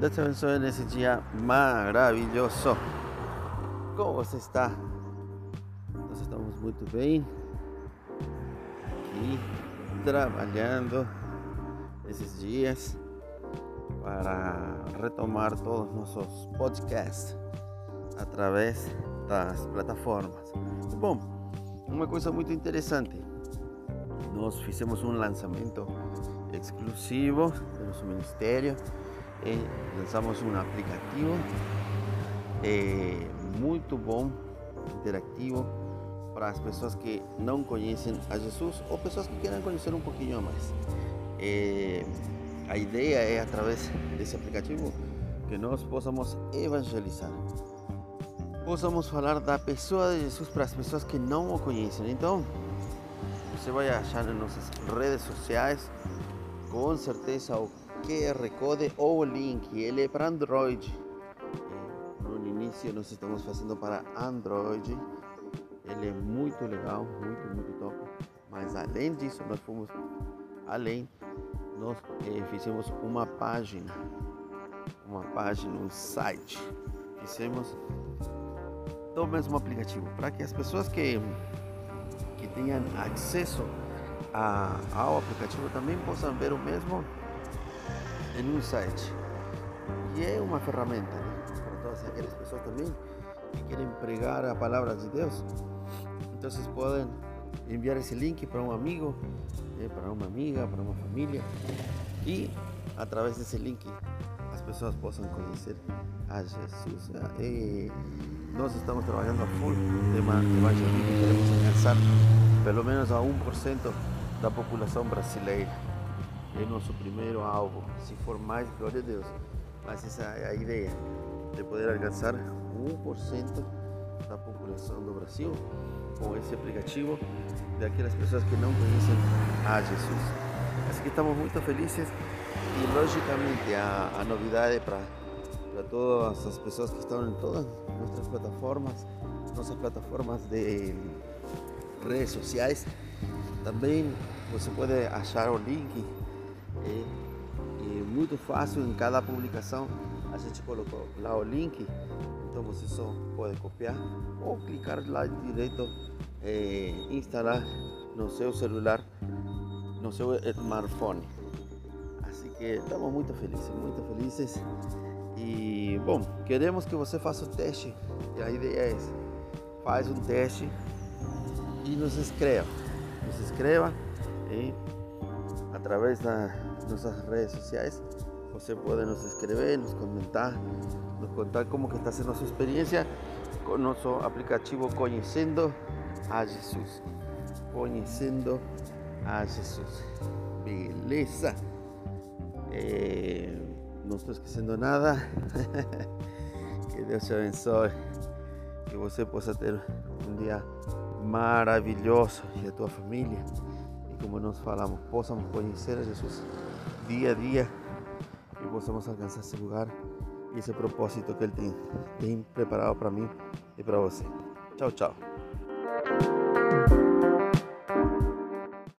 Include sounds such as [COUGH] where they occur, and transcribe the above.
Deus te abençoe nesse dia maravilhoso. Como você está? Nós estamos muito bem aqui trabalhando esses dias para retomar todos os nossos podcasts através das plataformas. Bom, uma coisa muito interessante. Nós fizemos um lançamento exclusivo do nosso ministério eh, lançamos um aplicativo eh, muito bom, interativo para as pessoas que não conhecem a Jesus ou pessoas que querem conhecer um pouquinho mais. Eh, a ideia é através desse aplicativo que nós possamos evangelizar, possamos falar da pessoa de Jesus para as pessoas que não o conhecem. Então, você vai achar nas nossas redes sociais, com certeza o QR Code ou o link, ele é para Android. No início nós estamos fazendo para Android. Ele é muito legal, muito, muito top. Mas além disso, nós fomos além, nós eh, fizemos uma página, uma página, um site. Fizemos do mesmo aplicativo para que as pessoas que, que tenham acesso a, ao aplicativo também possam ver o mesmo em um site. E é uma ferramenta né? para todas aquelas pessoas também que querem pregar a palavra de Deus. Então vocês podem enviar esse link para um amigo, né? para uma amiga, para uma família e através desse link as pessoas possam conhecer a Jesus. E nós estamos trabalhando a full tema evangelismo e queremos alcançar pelo menos a 1% da população brasileira é nosso primeiro alvo. Se for mais, glória a Deus. Mas essa é a ideia, de poder alcançar 1% da população do Brasil com esse aplicativo daquelas pessoas que não conhecem a Jesus. Assim que estamos muito felizes e logicamente a, a novidade para todas as pessoas que estão em todas nossas plataformas, nossas plataformas de redes sociais, também você pode achar o link é muito fácil em cada publicação. A gente colocou lá o link, então você só pode copiar ou clicar lá direito, é, instalar no seu celular, no seu smartphone. Assim que estamos muito felizes, muito felizes. E bom, queremos que você faça o teste. E a ideia é essa. Faz um teste e nos inscreva. Nos inscreva e através das nossas redes sociais. Você pode nos escrever, nos comentar, nos contar como que está sendo a sua experiência com o nosso aplicativo Conhecendo a Jesus. Conhecendo a Jesus. Beleza? É, não estou esquecendo nada. [LAUGHS] que Deus te abençoe. Que você possa ter um dia maravilhoso e a tua família como nós falamos, possamos conhecer a Jesus dia a dia e possamos alcançar esse lugar e esse propósito que Ele tem preparado para mim e para você. Tchau, tchau.